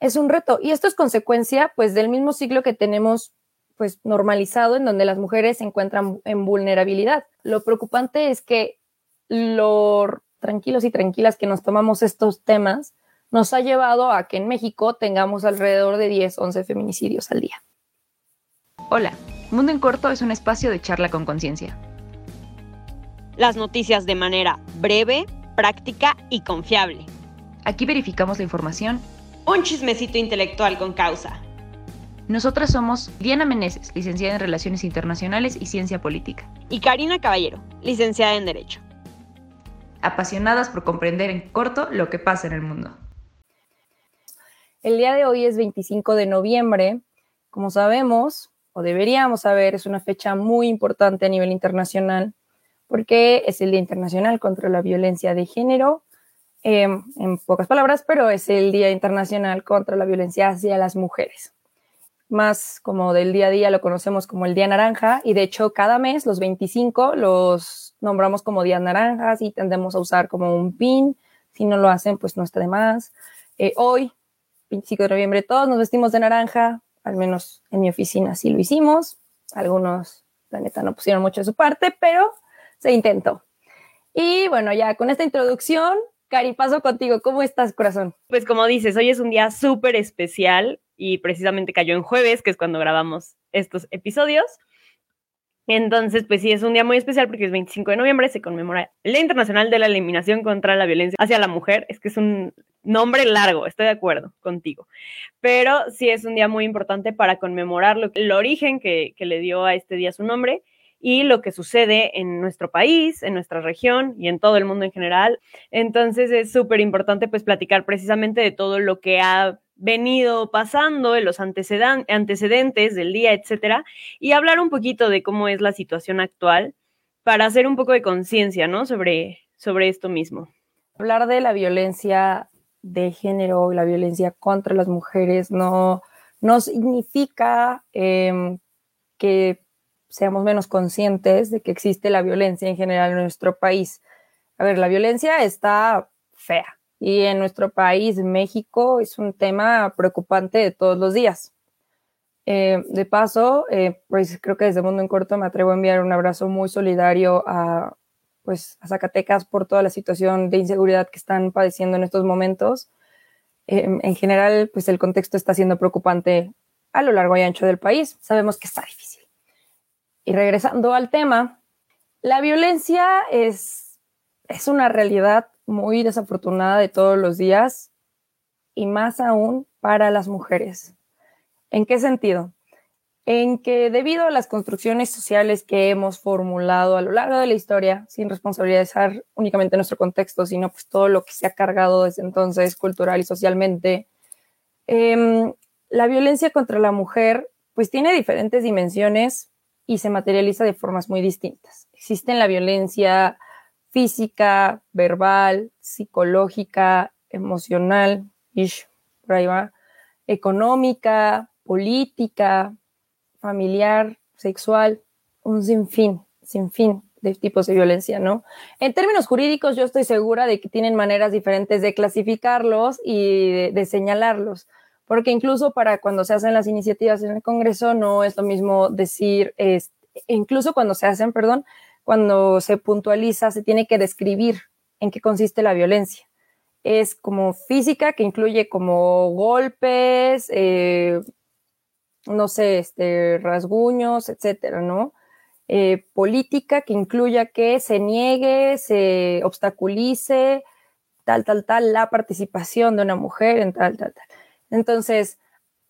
es un reto. Y esto es consecuencia, pues, del mismo ciclo que tenemos, pues, normalizado, en donde las mujeres se encuentran en vulnerabilidad. Lo preocupante es que lo tranquilos y tranquilas que nos tomamos estos temas nos ha llevado a que en México tengamos alrededor de 10, 11 feminicidios al día. Hola, Mundo en Corto es un espacio de charla con conciencia. Las noticias de manera breve, práctica y confiable. Aquí verificamos la información. Un chismecito intelectual con causa. Nosotras somos Diana Meneses, licenciada en Relaciones Internacionales y Ciencia Política. Y Karina Caballero, licenciada en Derecho. Apasionadas por comprender en corto lo que pasa en el mundo. El día de hoy es 25 de noviembre. Como sabemos, o deberíamos saber, es una fecha muy importante a nivel internacional porque es el Día Internacional contra la Violencia de Género, em, en pocas palabras, pero es el Día Internacional contra la Violencia hacia las Mujeres. Más como del día a día lo conocemos como el Día Naranja y de hecho cada mes, los 25, los nombramos como Días Naranjas y tendemos a usar como un pin. Si no lo hacen, pues no está de más. Eh, hoy, 25 de noviembre, todos nos vestimos de naranja, al menos en mi oficina sí lo hicimos. Algunos, la neta, no pusieron mucho de su parte, pero se intentó. Y bueno, ya con esta introducción, Cari, paso contigo. ¿Cómo estás, corazón? Pues como dices, hoy es un día súper especial y precisamente cayó en jueves, que es cuando grabamos estos episodios. Entonces, pues sí, es un día muy especial porque es 25 de noviembre, se conmemora el Día Internacional de la Eliminación contra la Violencia hacia la Mujer. Es que es un nombre largo, estoy de acuerdo contigo. Pero sí es un día muy importante para conmemorar lo, el origen que, que le dio a este día su nombre y lo que sucede en nuestro país, en nuestra región y en todo el mundo en general. Entonces es súper importante pues platicar precisamente de todo lo que ha venido pasando, en los antecedentes del día, etcétera, y hablar un poquito de cómo es la situación actual para hacer un poco de conciencia, ¿no? Sobre, sobre esto mismo. Hablar de la violencia de género, la violencia contra las mujeres, no, no significa em, que seamos menos conscientes de que existe la violencia en general en nuestro país. A ver, la violencia está fea, y en nuestro país, México, es un tema preocupante de todos los días. Eh, de paso, eh, pues creo que desde Mundo en Corto me atrevo a enviar un abrazo muy solidario a, pues, a Zacatecas por toda la situación de inseguridad que están padeciendo en estos momentos. Eh, en general, pues el contexto está siendo preocupante a lo largo y ancho del país. Sabemos que está difícil. Y regresando al tema, la violencia es, es una realidad muy desafortunada de todos los días y más aún para las mujeres. ¿En qué sentido? En que debido a las construcciones sociales que hemos formulado a lo largo de la historia, sin responsabilizar únicamente nuestro contexto, sino pues todo lo que se ha cargado desde entonces cultural y socialmente, em, la violencia contra la mujer pues tiene diferentes dimensiones y se materializa de formas muy distintas. Existe la violencia física, verbal, psicológica, emocional, económica, política, familiar, sexual, un sinfín, sinfín de tipos de violencia, ¿no? En términos jurídicos, yo estoy segura de que tienen maneras diferentes de clasificarlos y de, señalarlos, porque incluso para cuando se hacen las iniciativas en el Congreso no es lo mismo decir, incluso cuando se hacen, perdón, cuando se puntualiza, se tiene que describir en qué consiste la violencia. Es como física, que incluye como golpes, eh, no sé, este, rasguños, etcétera, ¿no? Eh, política, que incluya que se niegue, se obstaculice, tal, tal, tal, la participación de una mujer en tal, tal, tal. Entonces,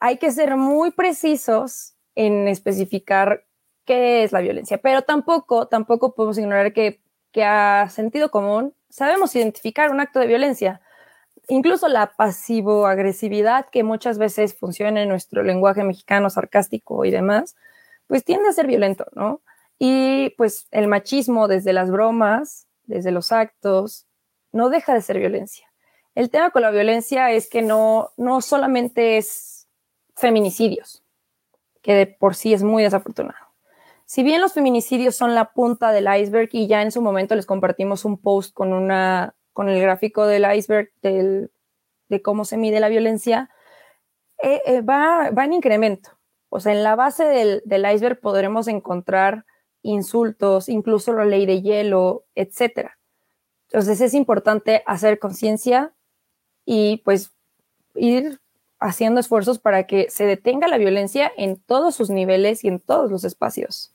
hay que ser muy precisos en especificar qué es la violencia, pero tampoco, tampoco podemos ignorar que, que a sentido común sabemos identificar un acto de violencia. Incluso la pasivo-agresividad que muchas veces funciona en nuestro lenguaje mexicano sarcástico y demás, pues tiende a ser violento, ¿no? Y pues el machismo desde las bromas, desde los actos, no deja de ser violencia. El tema con la violencia es que no, no solamente es feminicidios, que de por sí es muy desafortunado. Si bien los feminicidios son la punta del iceberg y ya en su momento les compartimos un post con una con el gráfico del iceberg de cómo se mide la violencia, eh, eh, va, va en incremento. O sea, en la base del, del iceberg podremos encontrar insultos, incluso la ley de hielo, etcétera. Entonces es importante hacer conciencia y pues ir haciendo esfuerzos para que se detenga la violencia en todos sus niveles y en todos los espacios.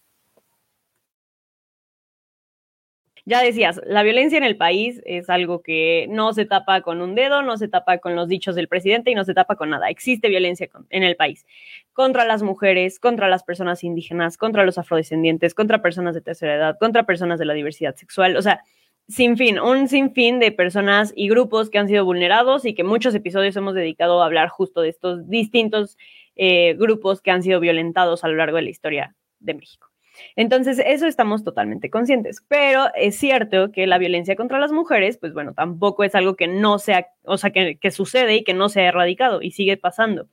ya decías, la violencia en el país es algo que no se tapa con un dedo, no se tapa con los dichos del presidente y no se tapa con nada. Existe violencia en el país contra las mujeres, contra las personas indígenas, contra los afrodescendientes, contra personas de tercera edad, contra personas de la diversidad sexual. O sea, sin fin, un sinfín de personas y grupos que han sido vulnerados y que muchos episodios hemos dedicado a hablar justo de estos distintos eh, grupos que han sido violentados a lo largo de la historia de México. Entonces, eso estamos totalmente conscientes, pero es cierto que la violencia contra las mujeres, pues bueno, tampoco es algo que no sea, o sea, que, sucede y que no se ha erradicado y sigue pasando.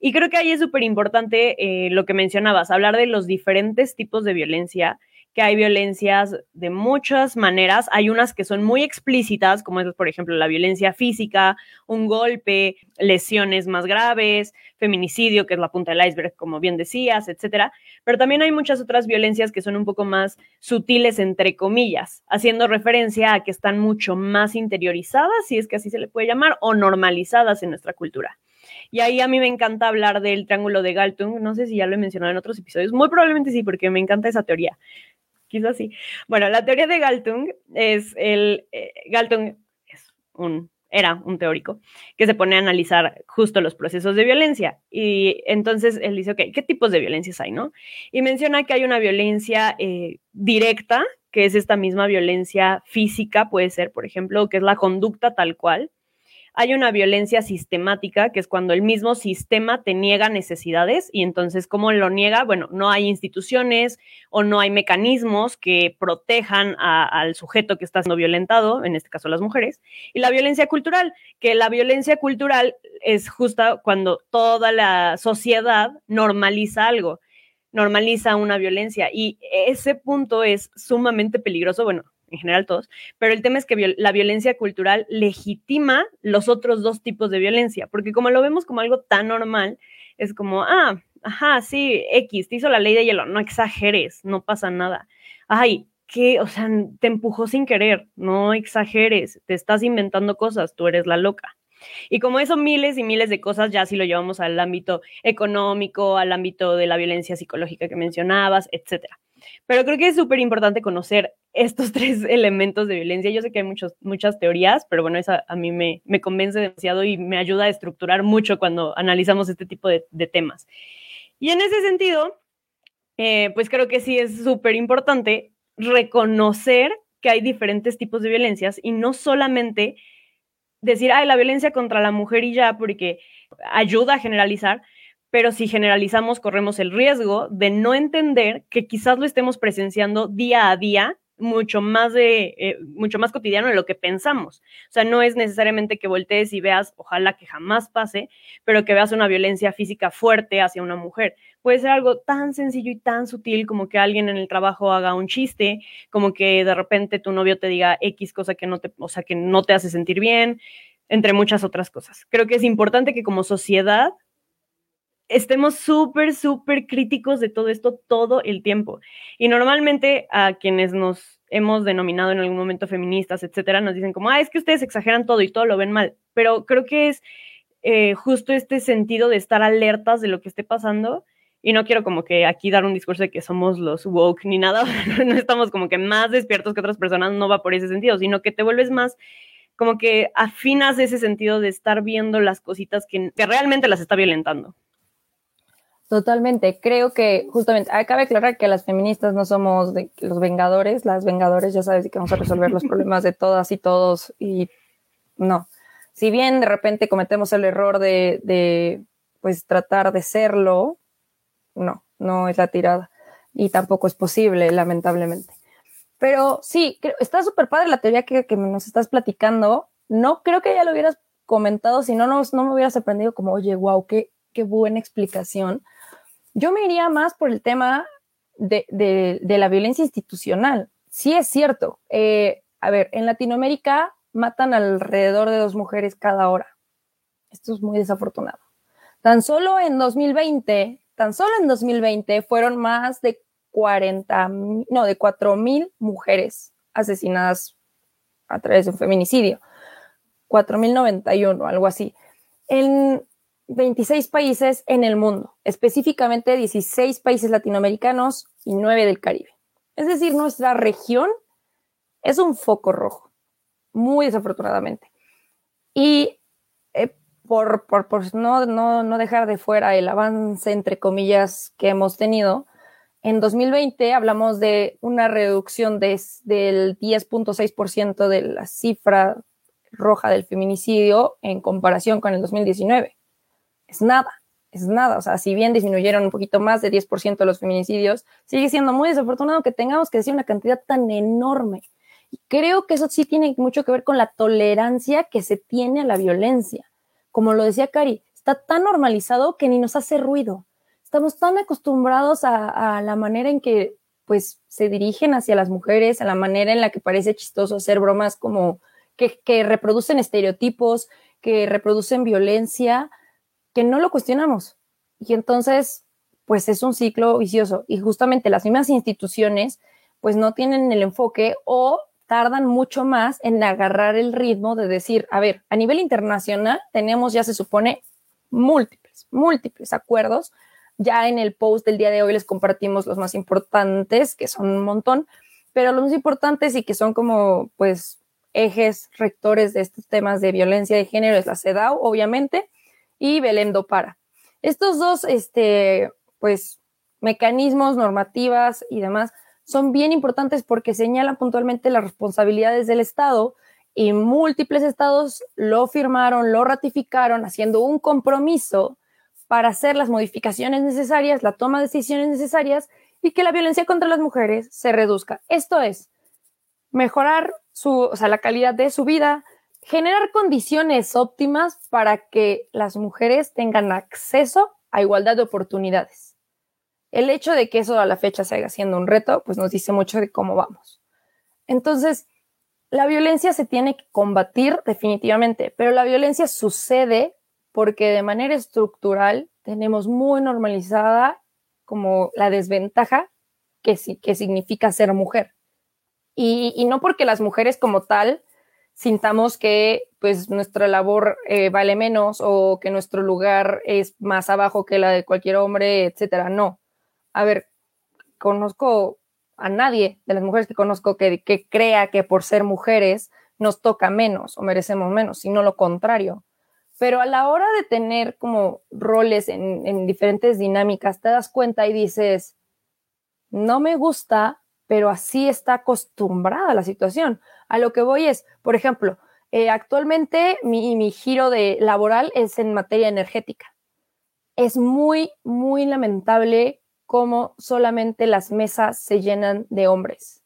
Y creo que ahí es súper importante eh, lo que mencionabas, hablar de los diferentes tipos de violencia que hay violencias de muchas maneras. Hay unas que son muy explícitas, como es, por ejemplo, la violencia física, un golpe, lesiones más graves, feminicidio, que es la punta del iceberg, como bien decías, etcétera. Pero también hay muchas otras violencias que son un poco más sutiles, entre comillas, haciendo referencia a que están mucho más interiorizadas, si es que así se le puede llamar, o normalizadas en nuestra cultura. Y ahí a mí me encanta hablar del triángulo de Galtung. No sé si ya lo he mencionado en otros episodios. Muy probablemente sí, porque me encanta esa teoría quizás sí. Bueno, la teoría de Galtung es el, eh, Galtung es un, era un teórico que se pone a analizar justo los procesos de violencia. Y entonces él dice, ok, ¿qué tipos de violencias hay, no? Y menciona que hay una violencia eh, directa, que es esta misma violencia física, puede ser, por ejemplo, que es la conducta tal cual, hay una violencia sistemática, que es cuando el mismo sistema te niega necesidades y entonces, ¿cómo lo niega? Bueno, no hay instituciones o no hay mecanismos que protejan al sujeto que está siendo violentado, en este caso las mujeres. Y la violencia cultural, que la violencia cultural es justa cuando toda la sociedad normaliza algo normaliza una violencia y ese punto es sumamente peligroso. Bueno, en general todos, pero el tema es que la violencia cultural legitima los otros dos tipos de violencia, porque como lo vemos como algo tan normal, es como, ah, ajá, sí, X, te hizo la ley de hielo, no exageres, no pasa nada. Ay, que, o sea, te empujó sin querer, no exageres, te estás inventando cosas, tú eres la loca. Y como eso, miles y miles de cosas, ya si lo llevamos al ámbito económico, al ámbito de la violencia psicológica que mencionabas, etcétera. Pero creo que es súper importante conocer estos tres elementos de violencia. Yo sé que hay muchos, muchas teorías, pero bueno, esa a mí me, me convence demasiado y me ayuda a estructurar mucho cuando analizamos este tipo de, temas. Y en ese sentido, eh, pues creo que sí es súper importante reconocer que hay diferentes tipos de violencias y no solamente decir, ay, la violencia contra la mujer y ya, porque ayuda a generalizar, pero si generalizamos corremos el riesgo de no entender que quizás lo estemos presenciando día a día mucho más de eh, mucho más cotidiano de lo que pensamos. O sea, no es necesariamente que voltees y veas, ojalá que jamás pase, pero que veas una violencia física fuerte hacia una mujer. Puede ser algo tan sencillo y tan sutil como que alguien en el trabajo haga un chiste, como que de repente tu novio te diga X cosa que no te, o sea, que no te hace sentir bien, entre muchas otras cosas. Creo que es importante que como sociedad estemos súper, súper críticos de todo esto todo el tiempo. Y normalmente a quienes nos hemos denominado en algún momento feministas, etcétera, nos dicen como, ah, es que ustedes exageran todo y todo lo ven mal. Pero creo que es eh, justo este sentido de estar alertas de lo que esté pasando. Y no quiero como que aquí dar un discurso de que somos los woke ni nada, no estamos como que más despiertos que otras personas, no va por ese sentido, sino que te vuelves más como que afinas ese sentido de estar viendo las cositas que, que realmente las está violentando. Totalmente. Creo que justamente, cabe aclarar que las feministas no somos de los vengadores. Las vengadores ya sabes que vamos a resolver los problemas de todas y todos y no. Si bien de repente cometemos el error de, de pues tratar de serlo, no, no es la tirada y tampoco es posible, lamentablemente. Pero sí, está súper padre la teoría que, que, nos estás platicando. No creo que ya lo hubieras comentado, si no, no, no me hubieras aprendido como, oye, wow, qué, qué buena explicación yo me iría más por el tema de, la violencia institucional. Sí es cierto. Eh, a ver, en Latinoamérica matan alrededor de dos mujeres cada hora. Esto es muy desafortunado. Tan solo en 2020, tan solo en 2020 fueron más de 40, no, de 4 mil mujeres asesinadas a través de un feminicidio. 4.091, algo así. En 26 países en el mundo, específicamente 16 países latinoamericanos y 9 del Caribe. Es decir, nuestra región es un foco rojo, muy desafortunadamente. Y eh, por, no, dejar de fuera el avance, entre comillas, que hemos tenido, en 2020 hablamos de una reducción de, del 10.6% de la cifra roja del feminicidio en comparación con el 2019. Es nada, es nada. O sea, si bien disminuyeron un poquito más de 10% de los feminicidios, sigue siendo muy desafortunado que tengamos que decir una cantidad tan enorme. Creo que eso sí tiene mucho que ver con la tolerancia que se tiene a la violencia. Como lo decía Cari, está tan normalizado que ni nos hace ruido estamos tan acostumbrados a, la manera en que pues se dirigen hacia las mujeres, a la manera en la que parece chistoso hacer bromas como que, que reproducen estereotipos, que reproducen violencia, que no lo cuestionamos. Y entonces, pues es un ciclo vicioso. Y justamente las mismas instituciones, pues no tienen el enfoque o tardan mucho más en agarrar el ritmo de decir, a ver, a nivel internacional tenemos ya se supone múltiples, múltiples acuerdos ya en el post del día de hoy les compartimos los más importantes, que son un montón, pero los más importantes y que son como, pues, ejes rectores de estos temas de violencia de género es la CEDAW, obviamente, y Belém do Para. Estos dos, este, pues, mecanismos, normativas y demás son bien importantes porque señalan puntualmente las responsabilidades del Estado y múltiples estados lo firmaron, lo ratificaron, haciendo un compromiso para hacer las modificaciones necesarias, la toma de decisiones necesarias y que la violencia contra las mujeres se reduzca. Esto es mejorar su, o sea, la calidad de su vida, generar condiciones óptimas para que las mujeres tengan acceso a igualdad de oportunidades. El hecho de que eso a la fecha se haga siendo un reto, pues nos dice mucho de cómo vamos. Entonces, la violencia se tiene que combatir definitivamente, pero la violencia sucede porque de manera estructural tenemos muy normalizada como la desventaja que, que significa ser mujer. Y, no porque las mujeres como tal sintamos que pues nuestra labor eh, vale menos o que nuestro lugar es más abajo que la de cualquier hombre, etcétera. No. A ver, conozco a nadie de las mujeres que conozco que, que crea que por ser mujeres nos toca menos o merecemos menos, sino lo contrario. Pero a la hora de tener como roles en, diferentes dinámicas, te das cuenta y dices, no me gusta, pero así está acostumbrada la situación. A lo que voy es, por ejemplo, eh, actualmente mi, mi, giro de laboral es en materia energética. Es muy, muy lamentable cómo solamente las mesas se llenan de hombres.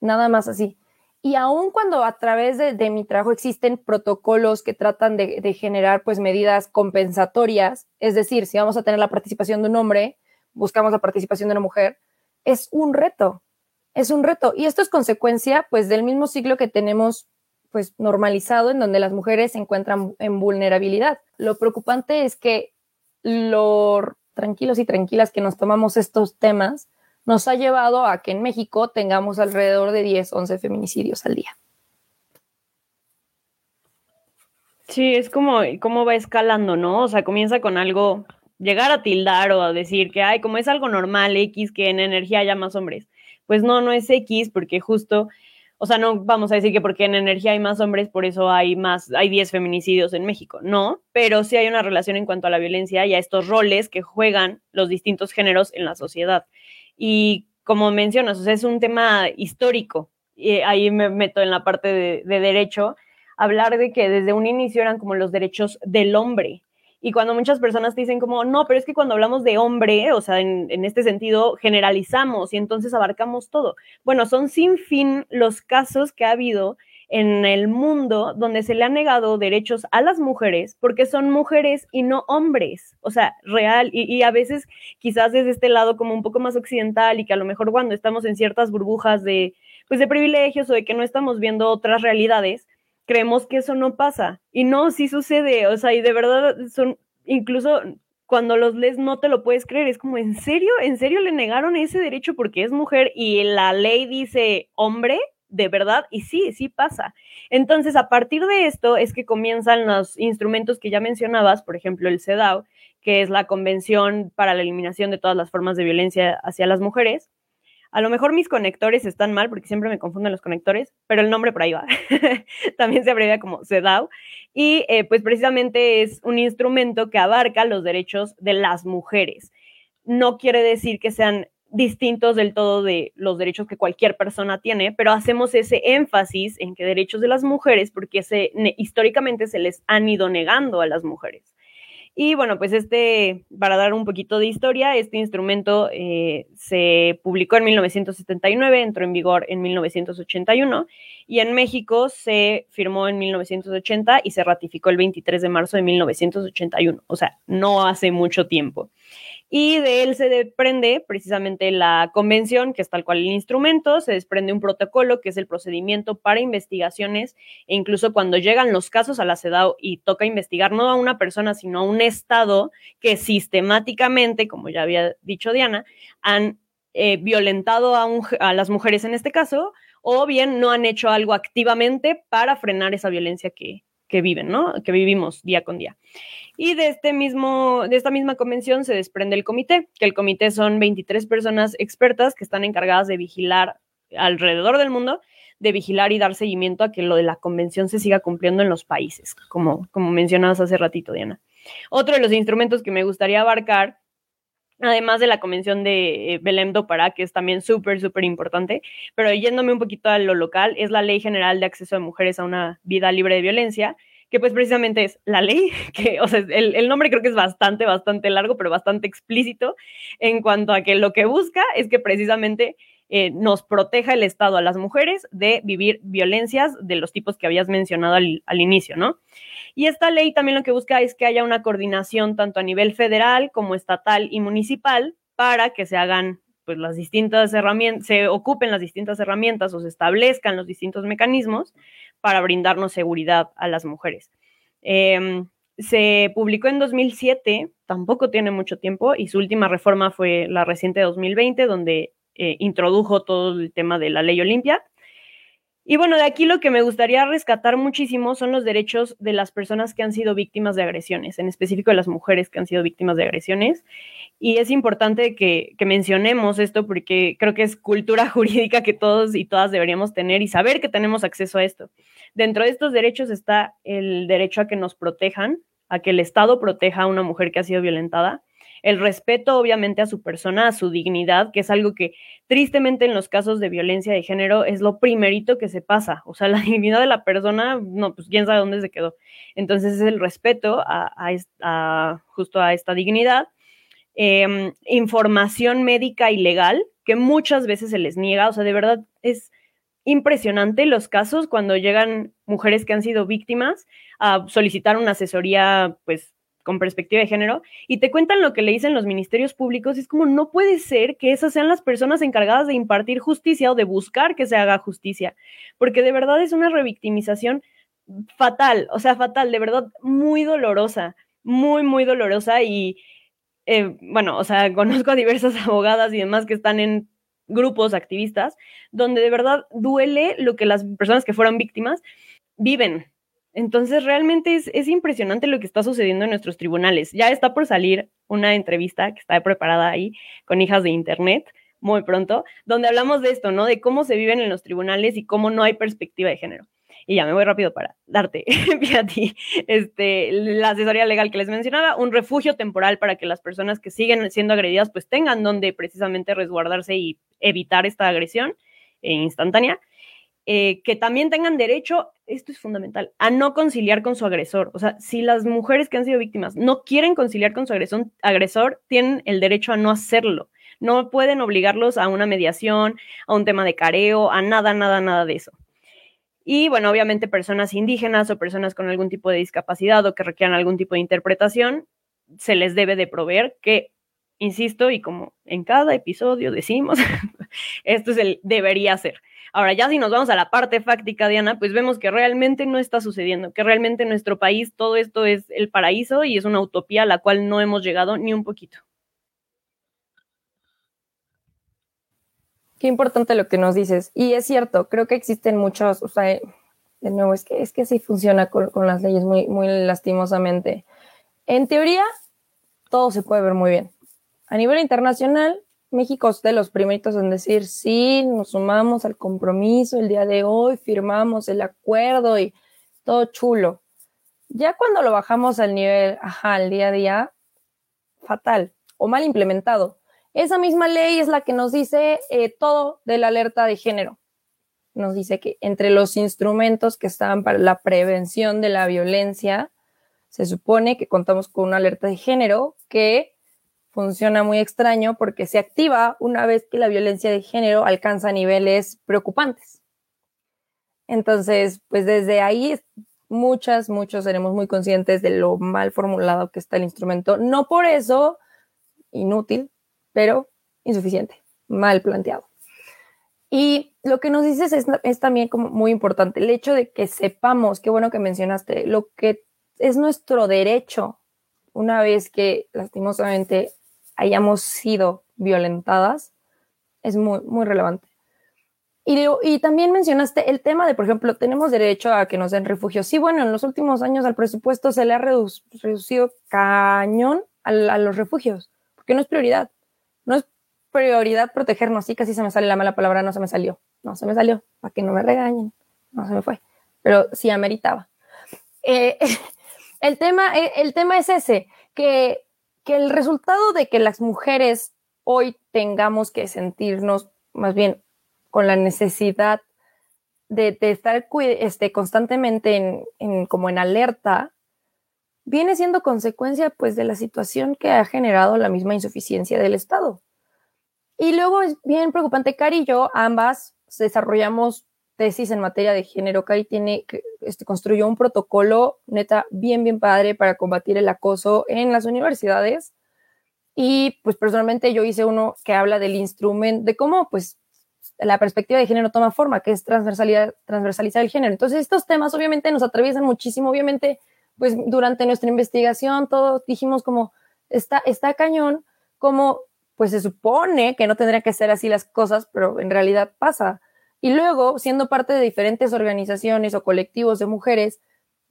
Nada más así. Y aun cuando a través de, mi trabajo existen protocolos que tratan de, generar pues medidas compensatorias, es decir, si vamos a tener la participación de un hombre, buscamos la participación de una mujer, es un reto, es un reto. Y esto es consecuencia pues del mismo ciclo que tenemos pues normalizado en donde las mujeres se encuentran en vulnerabilidad. Lo preocupante es que lo tranquilos y tranquilas que nos tomamos estos temas, nos ha llevado a que en México tengamos alrededor de 10, 11 feminicidios al día. Sí, es como cómo va escalando, ¿no? O sea, comienza con algo, llegar a tildar o a decir que, ay, como es algo normal, X, que en energía haya más hombres. Pues no, no es X, porque justo, o sea, no vamos a decir que porque en energía hay más hombres, por eso hay más, hay 10 feminicidios en México, no, pero sí hay una relación en cuanto a la violencia y a estos roles que juegan los distintos géneros en la sociedad. Y como mencionas, o sea, es un tema histórico. Y ahí me meto en la parte de, derecho, hablar de que desde un inicio eran como los derechos del hombre. Y cuando muchas personas te dicen como, no, pero es que cuando hablamos de hombre, o sea, en, este sentido, generalizamos y entonces abarcamos todo. Bueno, son sin fin los casos que ha habido en el mundo donde se le han negado derechos a las mujeres porque son mujeres y no hombres, o sea, real, y, a veces quizás desde este lado como un poco más occidental y que a lo mejor cuando estamos en ciertas burbujas de, pues de privilegios o de que no estamos viendo otras realidades, creemos que eso no pasa y no, sí sucede, o sea, y de verdad son incluso cuando los lees no te lo puedes creer, es como, ¿en serio? ¿En serio le negaron ese derecho porque es mujer y la ley dice hombre? de verdad, y sí, sí pasa. Entonces, a partir de esto es que comienzan los instrumentos que ya mencionabas, por ejemplo, el CEDAW, que es la Convención para la Eliminación de todas las formas de violencia hacia las mujeres. A lo mejor mis conectores están mal porque siempre me confunden los conectores, pero el nombre por ahí va. También se abrevia como CEDAW. Y eh, pues precisamente es un instrumento que abarca los derechos de las mujeres. No quiere decir que sean distintos del todo de los derechos que cualquier persona tiene, pero hacemos ese énfasis en que derechos de las mujeres, porque históricamente se les han ido negando a las mujeres. Y bueno, pues este, para dar un poquito de historia, este instrumento eh, se publicó en 1979, entró en vigor en 1981 y en México se firmó en 1980 y se ratificó el 23 de marzo de 1981, o sea, no hace mucho tiempo y de él se desprende precisamente la convención, que es tal cual el instrumento, se desprende un protocolo, que es el procedimiento para investigaciones, e incluso cuando llegan los casos a la CEDAW y toca investigar no a una persona, sino a un Estado que sistemáticamente, como ya había dicho Diana, han eh, violentado a, a las mujeres en este caso, o bien no han hecho algo activamente para frenar esa violencia que, que viven, ¿no? Que vivimos día con día. Y de, este mismo, de esta misma convención se desprende el comité, que el comité son 23 personas expertas que están encargadas de vigilar alrededor del mundo, de vigilar y dar seguimiento a que lo de la convención se siga cumpliendo en los países, como, como mencionabas hace ratito, Diana. Otro de los instrumentos que me gustaría abarcar además de la convención de eh, Belém do Pará, que es también súper, súper importante, pero yéndome un poquito a lo local, es la Ley General de Acceso de Mujeres a una Vida Libre de Violencia, que pues precisamente es la ley, que, o sea, el, el, nombre creo que es bastante, bastante largo, pero bastante explícito en cuanto a que lo que busca es que precisamente eh, nos proteja el Estado a las mujeres de vivir violencias de los tipos que habías mencionado al, al inicio, ¿no? Y esta ley también lo que busca es que haya una coordinación tanto a nivel federal como estatal y municipal para que se hagan pues las distintas herramientas, se ocupen las distintas herramientas o se establezcan los distintos mecanismos para brindarnos seguridad a las mujeres. Em, se publicó en 2007, tampoco tiene mucho tiempo, y su última reforma fue la reciente 2020, donde eh, introdujo todo el tema de la ley Olimpia. Y bueno, de aquí lo que me gustaría rescatar muchísimo son los derechos de las personas que han sido víctimas de agresiones, en específico de las mujeres que han sido víctimas de agresiones. Y es importante que, que, mencionemos esto porque creo que es cultura jurídica que todos y todas deberíamos tener y saber que tenemos acceso a esto. Dentro de estos derechos está el derecho a que nos protejan, a que el Estado proteja a una mujer que ha sido violentada, el respeto obviamente a su persona, a su dignidad, que es algo que tristemente en los casos de violencia de género es lo primerito que se pasa, o sea, la dignidad de la persona, no, pues quién sabe dónde se quedó. Entonces es el respeto a, justo a esta dignidad. Em, información médica y legal, que muchas veces se les niega, o sea, de verdad es impresionante los casos cuando llegan mujeres que han sido víctimas a solicitar una asesoría, pues con perspectiva de género y te cuentan lo que le dicen los ministerios públicos, es como no puede ser que esas sean las personas encargadas de impartir justicia o de buscar que se haga justicia, porque de verdad es una revictimización fatal, o sea, fatal, de verdad muy dolorosa, muy, muy dolorosa y eh, bueno, o sea, conozco a diversas abogadas y demás que están en grupos activistas donde de verdad duele lo que las personas que fueron víctimas viven, entonces, realmente es, impresionante lo que está sucediendo en nuestros tribunales. Ya está por salir una entrevista que está preparada ahí con hijas de Internet muy pronto, donde hablamos de esto, ¿no? De cómo se viven en los tribunales y cómo no hay perspectiva de género. Y ya me voy rápido para darte a ti este, la asesoría legal que les mencionaba, un refugio temporal para que las personas que siguen siendo agredidas pues tengan donde precisamente resguardarse y evitar esta agresión eh, instantánea. Eh, que también tengan derecho, esto es fundamental, a no conciliar con su agresor. O sea, si las mujeres que han sido víctimas no quieren conciliar con su agresor, agresor tienen el derecho a no hacerlo. No pueden obligarlos a una mediación, a un tema de careo, a nada, nada, nada de eso. Y bueno, obviamente personas indígenas o personas con algún tipo de discapacidad o que requieran algún tipo de interpretación, se les debe de proveer que, insisto, y como en cada episodio decimos, esto es el debería ser Ahora, ya si nos vamos a la parte fáctica, Diana, pues vemos que realmente no está sucediendo, que realmente en nuestro país todo esto es el paraíso y es una utopía a la cual no hemos llegado ni un poquito. Qué importante lo que nos dices. Y es cierto, creo que existen muchos, o sea, de nuevo, es que, es que así funciona con, con las leyes muy, muy lastimosamente. En teoría, todo se puede ver muy bien. A nivel internacional, México es de los primeritos en decir, sí, nos sumamos al compromiso el día de hoy, firmamos el acuerdo y todo chulo. Ya cuando lo bajamos al nivel, ajá, al día a día, fatal o mal implementado. Esa misma ley es la que nos dice eh, todo de la alerta de género. Nos dice que entre los instrumentos que están para la prevención de la violencia, se supone que contamos con una alerta de género que funciona muy extraño porque se activa una vez que la violencia de género alcanza niveles preocupantes. Entonces, pues desde ahí muchas, muchos seremos muy conscientes de lo mal formulado que está el instrumento. No por eso inútil, pero insuficiente, mal planteado. Y lo que nos dices es, también como muy importante, el hecho de que sepamos, qué bueno que mencionaste, lo que es nuestro derecho una vez que lastimosamente hayamos sido violentadas, es muy, muy relevante. Y, y, también mencionaste el tema de, por ejemplo, tenemos derecho a que nos den refugio. Sí, bueno, en los últimos años al presupuesto se le ha reducido cañón a, los refugios, porque no es prioridad no es prioridad protegernos. Sí, casi se me sale la mala palabra, no se me salió. No se me salió, para que no me regañen. No se me fue. Pero sí ameritaba. Eh, el, tema, eh, el tema es ese, que, que el resultado de que las mujeres hoy tengamos que sentirnos más bien con la necesidad de, estar este, constantemente en, como en alerta, viene siendo consecuencia pues de la situación que ha generado la misma insuficiencia del Estado. Y luego es bien preocupante, Cari y yo ambas desarrollamos tesis en materia de género. Cari tiene, este, construyó un protocolo neta bien, bien padre para combatir el acoso en las universidades. Y pues personalmente yo hice uno que habla del instrumento, de cómo pues la perspectiva de género toma forma, que es transversalizar el género. Entonces estos temas obviamente nos atraviesan muchísimo, obviamente pues durante nuestra investigación todos dijimos como, está, está cañón, como pues se supone que no tendrían que ser así las cosas, pero en realidad pasa. Y luego, siendo parte de diferentes organizaciones o colectivos de mujeres,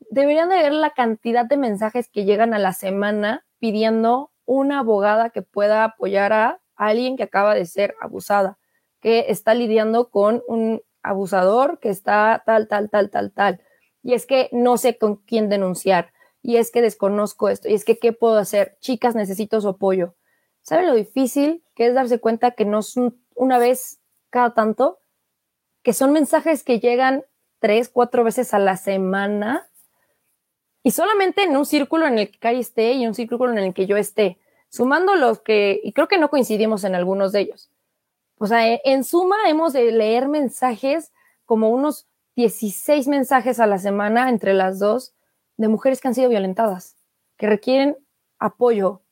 deberían de ver la cantidad de mensajes que llegan a la semana pidiendo una abogada que pueda apoyar a alguien que acaba de ser abusada, que está lidiando con un abusador que está tal, tal, tal, tal, tal. Y es que no sé con quién denunciar, y es que desconozco esto, y es que qué puedo hacer, chicas, necesito su apoyo. ¿Saben lo difícil que es darse cuenta que no son una vez cada tanto, que son mensajes que llegan tres, cuatro veces a la semana y solamente en un círculo en el que Cari esté y un círculo en el que yo esté, sumando los que, y creo que no coincidimos en algunos de ellos. O sea, en suma hemos de leer mensajes como unos 16 mensajes a la semana entre las dos de mujeres que han sido violentadas, que requieren apoyo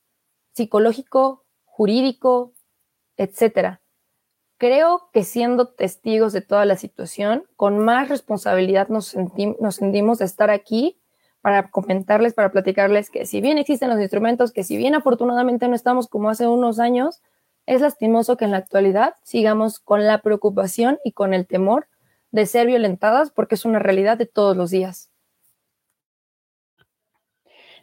psicológico, jurídico, etcétera. Creo que siendo testigos de toda la situación, con más responsabilidad nos, sentimos de estar aquí para comentarles, para platicarles que si bien existen los instrumentos, que si bien afortunadamente no estamos como hace unos años, es lastimoso que en la actualidad sigamos con la preocupación y con el temor de ser violentadas porque es una realidad de todos los días.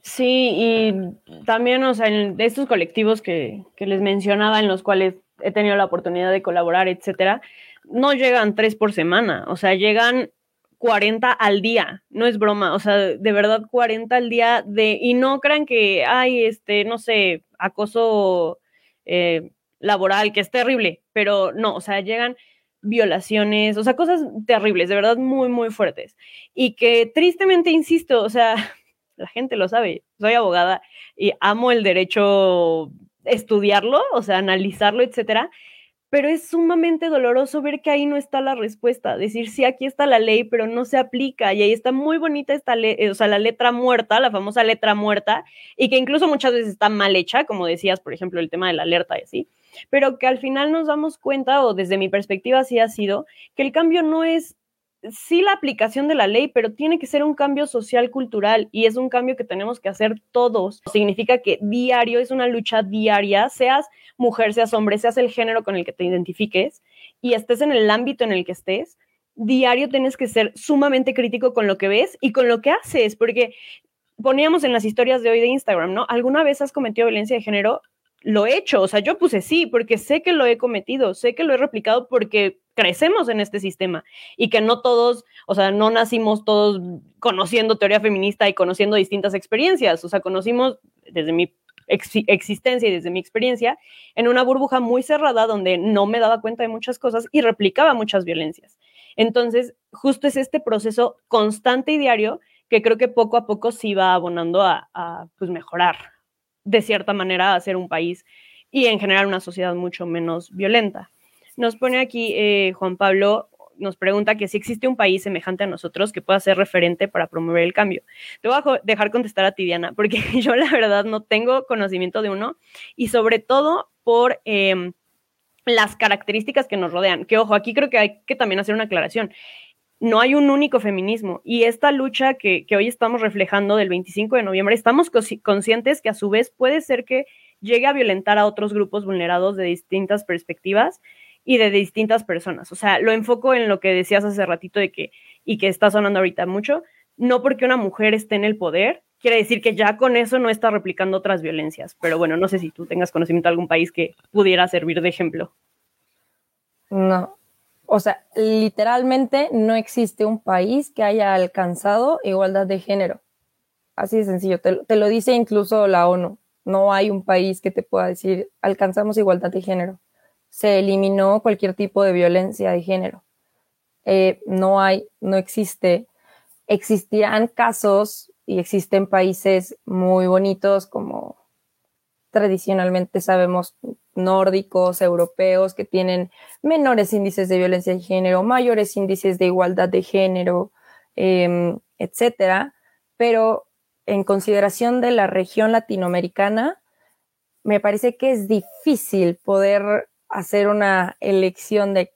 Sí, y también, o sea, de estos colectivos que, les mencionaba, en los cuales he tenido la oportunidad de colaborar, etcétera, no llegan tres por semana, o sea, llegan 40 al día, no es broma, o sea, de verdad 40 al día de, y no crean que hay, este, no sé, acoso eh, laboral, que es terrible, pero no, o sea, llegan violaciones, o sea, cosas terribles, de verdad muy, muy fuertes. Y que tristemente, insisto, o sea, la gente lo sabe, soy abogada y amo el derecho estudiarlo, o sea, analizarlo, etcétera, pero es sumamente doloroso ver que ahí no está la respuesta, decir, sí, aquí está la ley, pero no se aplica, y ahí está muy bonita esta ley, o sea, la letra muerta, la famosa letra muerta, y que incluso muchas veces está mal hecha, como decías, por ejemplo, el tema de la alerta y así, pero que al final nos damos cuenta, o desde mi perspectiva sí ha sido, que el cambio no es sí la aplicación de la ley, pero tiene que ser un cambio social cultural y es un cambio que tenemos que hacer todos. Significa que diario es una lucha diaria, seas mujer, seas hombre, seas el género con el que te identifiques y estés en el ámbito en el que estés, diario tienes que ser sumamente crítico con lo que ves y con lo que haces, porque poníamos en las historias de hoy de Instagram, ¿no? ¿Alguna vez has cometido violencia de género? Lo he hecho, o sea, yo puse sí, porque sé que lo he cometido, sé que lo he replicado porque crecemos en este sistema y que no todos, o sea, no nacimos todos conociendo teoría feminista y conociendo distintas experiencias, o sea, conocimos desde mi existencia y desde mi experiencia en una burbuja muy cerrada donde no me daba cuenta de muchas cosas y replicaba muchas violencias. Entonces, justo es este proceso constante y diario que creo que poco a poco sí va abonando a, a pues, mejorar de cierta manera, a ser un país y en general una sociedad mucho menos violenta. Nos pone aquí eh, Juan Pablo, nos pregunta que si existe un país semejante a nosotros que pueda ser referente para promover el cambio. Te voy a dejar contestar a ti, Diana, porque yo la verdad no tengo conocimiento de uno y sobre todo por em, las características que nos rodean. Que ojo, aquí creo que hay que también hacer una aclaración. No hay un único feminismo y esta lucha que, que hoy estamos reflejando del 25 de noviembre, estamos conscientes que a su vez puede ser que llegue a violentar a otros grupos vulnerados de distintas perspectivas y de distintas personas. O sea, lo enfoco en lo que decías hace ratito de que, y que está sonando ahorita mucho, no porque una mujer esté en el poder, quiere decir que ya con eso no está replicando otras violencias. Pero bueno, no sé si tú tengas conocimiento de algún país que pudiera servir de ejemplo. No. O sea, literalmente no existe un país que haya alcanzado igualdad de género. Así de sencillo. Te, lo dice incluso la ONU. No hay un país que te pueda decir alcanzamos igualdad de género se eliminó cualquier tipo de violencia de género. Eh, no hay, no existe. Existían casos y existen países muy bonitos como tradicionalmente sabemos nórdicos, europeos, que tienen menores índices de violencia de género, mayores índices de igualdad de género, eh, etcétera. Pero en consideración de la región latinoamericana, me parece que es difícil poder hacer una elección de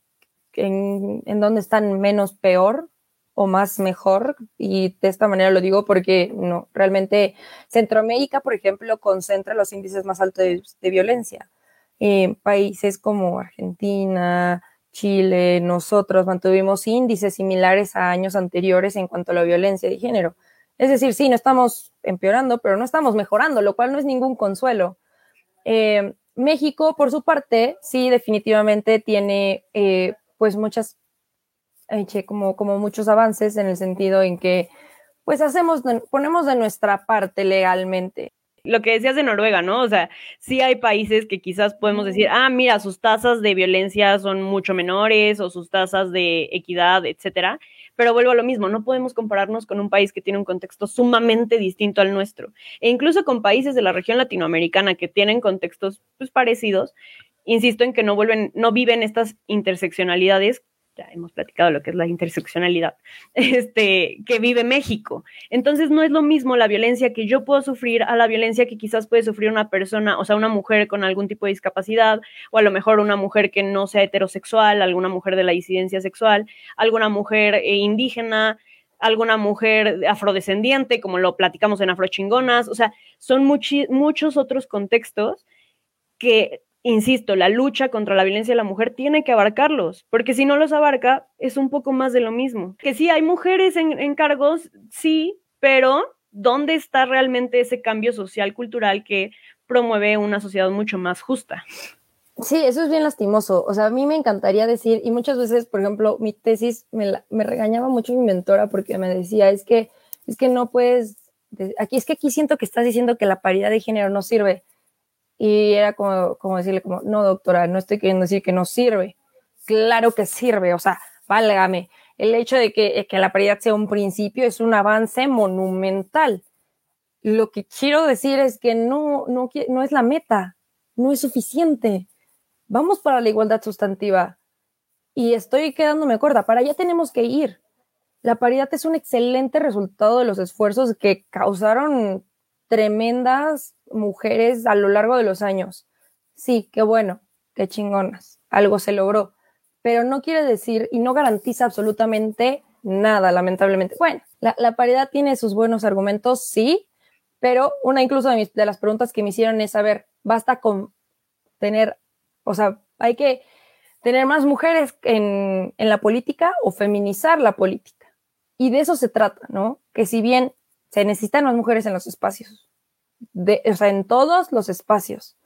en, en dónde están menos peor o más mejor y de esta manera lo digo porque no realmente Centroamérica por ejemplo concentra los índices más altos de, violencia eh, países como Argentina Chile nosotros mantuvimos índices similares a años anteriores en cuanto a la violencia de género es decir sí no estamos empeorando pero no estamos mejorando lo cual no es ningún consuelo eh, México, por su parte, sí, definitivamente tiene eh, pues muchas, como, como muchos avances en el sentido en que pues hacemos, ponemos de nuestra parte legalmente. Lo que decías de Noruega, ¿no? O sea, sí hay países que quizás podemos decir, ah, mira, sus tasas de violencia son mucho menores o sus tasas de equidad, etcétera pero vuelvo a lo mismo, no podemos compararnos con un país que tiene un contexto sumamente distinto al nuestro. E incluso con países de la región latinoamericana que tienen contextos pues, parecidos, insisto en que no vuelven, no viven estas interseccionalidades ya hemos platicado lo que es la interseccionalidad, este, que vive México. Entonces no es lo mismo la violencia que yo puedo sufrir a la violencia que quizás puede sufrir una persona, o sea, una mujer con algún tipo de discapacidad, o a lo mejor una mujer que no sea heterosexual, alguna mujer de la disidencia sexual, alguna mujer eh, indígena, alguna mujer afrodescendiente, como lo platicamos en Afrochingonas, o sea, son muchos otros contextos que insisto, la lucha contra la violencia de la mujer tiene que abarcarlos, porque si no los abarca, es un poco más de lo mismo. Que sí, hay mujeres en, cargos, sí, pero ¿dónde está realmente ese cambio social, cultural que promueve una sociedad mucho más justa? Sí, eso es bien lastimoso. O sea, a mí me encantaría decir, y muchas veces, por ejemplo, mi tesis me, me regañaba mucho mi mentora porque me decía, es que, es que no puedes, aquí es que aquí siento que estás diciendo que la paridad de género no sirve. Y era como, como decirle, como, no, doctora, no estoy queriendo decir que no sirve. Claro que sirve, o sea, válgame. El hecho de que, que la paridad sea un principio es un avance monumental. Lo que quiero decir es que no, no, no es la meta, no es suficiente. vamos para la igualdad sustantiva. Y estoy quedándome corta, para allá tenemos que ir. La paridad es un excelente resultado de los esfuerzos que causaron tremendas mujeres a lo largo de los años. Sí, qué bueno, qué chingonas, algo se logró, pero no quiere decir y no garantiza absolutamente nada, lamentablemente. Bueno, la, paridad tiene sus buenos argumentos, sí, pero una incluso de, de las preguntas que me hicieron es, a ver, basta con tener, o sea, hay que tener más mujeres en, en la política o feminizar la política. Y de eso se trata, ¿no? Que si bien se necesitan más mujeres en los espacios, o sea, en todos los espacios,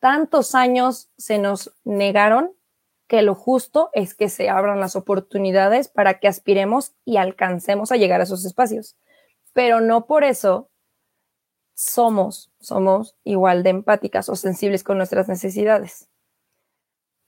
tantos años se nos negaron que lo justo es que se abran las oportunidades para que aspiremos y alcancemos a llegar a esos espacios. Pero no por eso somos, somos igual de empáticas o sensibles con nuestras necesidades.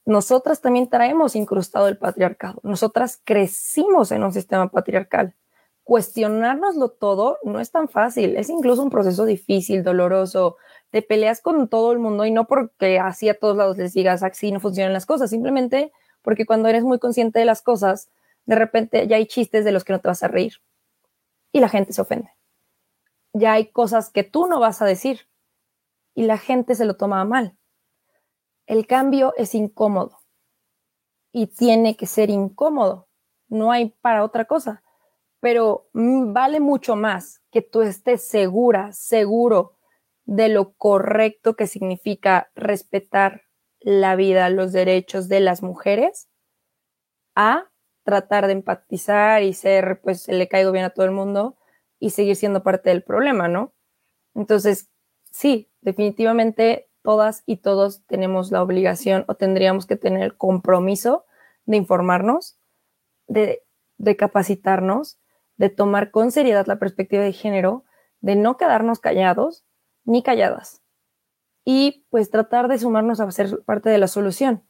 Nosotras también traemos incrustado el patriarcado. Nosotras crecimos en un sistema patriarcal. Cuestionárnoslo todo no es tan fácil, es incluso un proceso difícil, doloroso, te peleas con todo el mundo y no porque así a todos lados les digas así no funcionan las cosas, simplemente porque cuando eres muy consciente de las cosas, de repente ya hay chistes de los que no te vas a reír y la gente se ofende. Ya hay cosas que tú no vas a decir y la gente se lo toma mal. El cambio es incómodo y tiene que ser incómodo. No hay para otra cosa. Pero mm, vale mucho más que tú estés segura, seguro de lo correcto que significa respetar la vida, los derechos de las mujeres, a tratar de empatizar y ser, pues, le caigo bien a todo el mundo y seguir siendo parte del problema, ¿no? Entonces, sí, definitivamente todas y todos tenemos la obligación o tendríamos que tener el compromiso de informarnos, de, de capacitarnos, de tomar con seriedad la perspectiva de género, de no quedarnos callados, ni calladas. Y pues tratar de sumarnos a ser parte de la solución.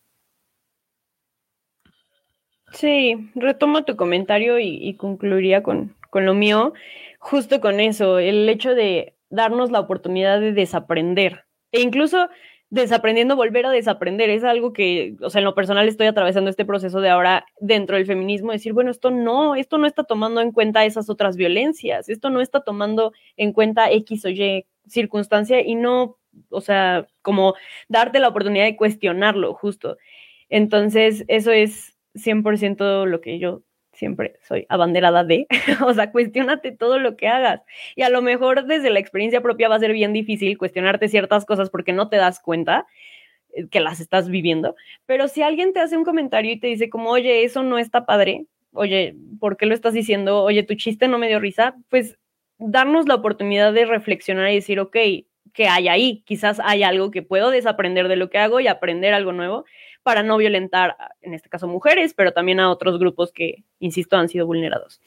Sí, retomo tu comentario y, concluiría con, con lo mío, justo con eso, el hecho de darnos la oportunidad de desaprender e incluso desaprendiendo, volver a desaprender. Es algo que, o sea, en lo personal estoy atravesando este proceso de ahora dentro del feminismo, decir, bueno, esto no, esto no está tomando en cuenta esas otras violencias, esto no está tomando en cuenta X o Y circunstancia y no, o sea, como darte la oportunidad de cuestionarlo justo. Entonces, eso es 100% lo que yo siempre soy abanderada de, o sea, cuestionate todo lo que hagas. Y a lo mejor desde la experiencia propia va a ser bien difícil cuestionarte ciertas cosas porque no te das cuenta eh, que las estás viviendo, pero si alguien te hace un comentario y te dice como, oye, eso no está padre, oye, ¿por qué lo estás diciendo? Oye, tu chiste no me dio risa, pues darnos la oportunidad de reflexionar y decir, ok, ¿qué hay ahí? Quizás hay algo que puedo desaprender de lo que hago y aprender algo nuevo para no violentar, en este caso, mujeres, pero también a otros grupos que, insisto, han sido vulnerados.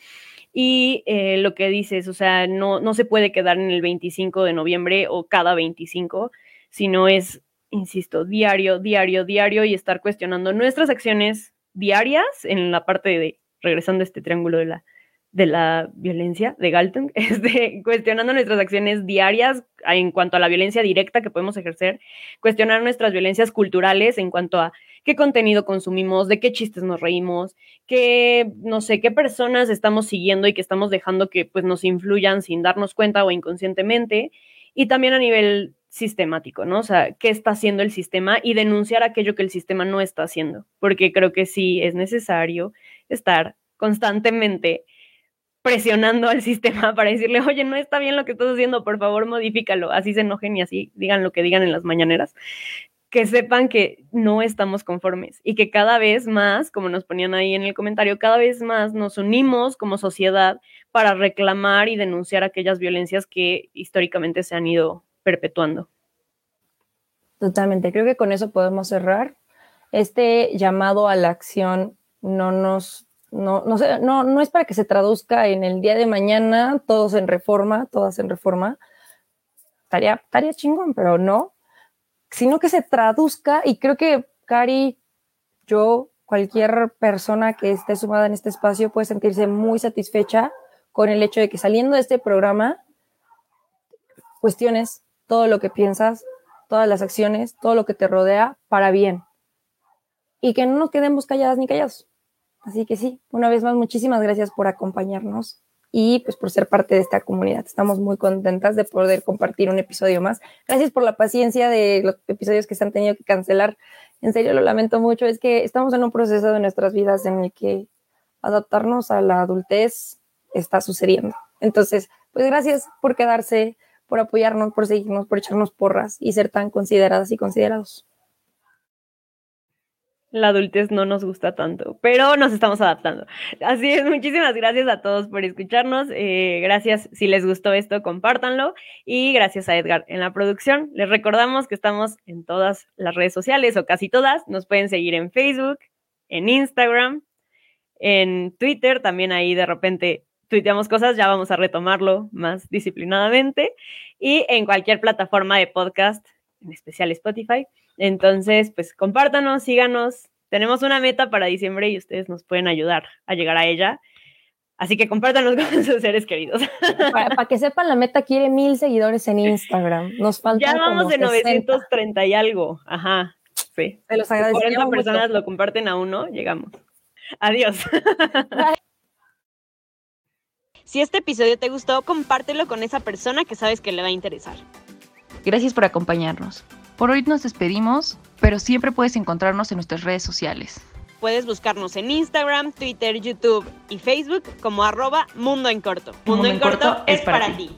Y eh, lo que dices, o sea, no, no se puede quedar en el 25 de noviembre o cada 25, sino es, insisto, diario, diario, diario y estar cuestionando nuestras acciones diarias en la parte de, regresando a este triángulo de la de la violencia de Galton, este, cuestionando nuestras acciones diarias en cuanto a la violencia directa que podemos ejercer, cuestionar nuestras violencias culturales en cuanto a qué contenido consumimos, de qué chistes nos reímos, qué, no sé, qué personas estamos siguiendo y que estamos dejando que pues nos influyan sin darnos cuenta o inconscientemente, y también a nivel sistemático, ¿no? O sea, qué está haciendo el sistema y denunciar aquello que el sistema no está haciendo, porque creo que sí es necesario estar constantemente presionando al sistema para decirle, oye, no está bien lo que estás haciendo, por favor, modifícalo. Así se enojen y así digan lo que digan en las mañaneras. Que sepan que no estamos conformes y que cada vez más, como nos ponían ahí en el comentario, cada vez más nos unimos como sociedad para reclamar y denunciar aquellas violencias que históricamente se han ido perpetuando. Totalmente, creo que con eso podemos cerrar. Este llamado a la acción no nos no, no, sé, no, no es para que se traduzca en el día de mañana, todos en reforma, todas en reforma. Estaría, estaría chingón, pero no. Sino que se traduzca, y creo que Cari, yo, cualquier persona que esté sumada en este espacio puede sentirse muy satisfecha con el hecho de que saliendo de este programa, cuestiones todo lo que piensas, todas las acciones, todo lo que te rodea para bien, y que no nos quedemos calladas ni callados. Así que sí, una vez más, muchísimas gracias por acompañarnos y pues por ser parte de esta comunidad. Estamos muy contentas de poder compartir un episodio más. Gracias por la paciencia de los episodios que se han tenido que cancelar. En serio, lo lamento mucho. Es que estamos en un proceso de nuestras vidas en el que adaptarnos a la adultez está sucediendo. Entonces, pues gracias por quedarse, por apoyarnos, por seguirnos, por echarnos porras y ser tan consideradas y considerados la adultez no nos gusta tanto, pero nos estamos adaptando. Así es, muchísimas gracias a todos por escucharnos. Eh, gracias, si les gustó esto, compártanlo. Y gracias a Edgar en la producción. Les recordamos que estamos en todas las redes sociales o casi todas. Nos pueden seguir en Facebook, en Instagram, en Twitter. También ahí de repente tuiteamos cosas, ya vamos a retomarlo más disciplinadamente. Y en cualquier plataforma de podcast, en especial Spotify. Entonces, pues compártanos, síganos. Tenemos una meta para diciembre y ustedes nos pueden ayudar a llegar a ella. Así que compártanos con sus seres queridos. Para, que sepan, la meta quiere mil seguidores en Instagram. Nos falta. Ya vamos de 930 y algo. Ajá. Sí. Se los agradezco. 40 personas lo comparten a uno, llegamos. Adiós. Si este episodio te gustó, compártelo con esa persona que sabes que le va a interesar. Gracias por acompañarnos. Por hoy nos despedimos, pero siempre puedes encontrarnos en nuestras redes sociales. Puedes buscarnos en Instagram, Twitter, YouTube y Facebook como arroba Mundo en Corto. Mundo, en Corto, es para ti.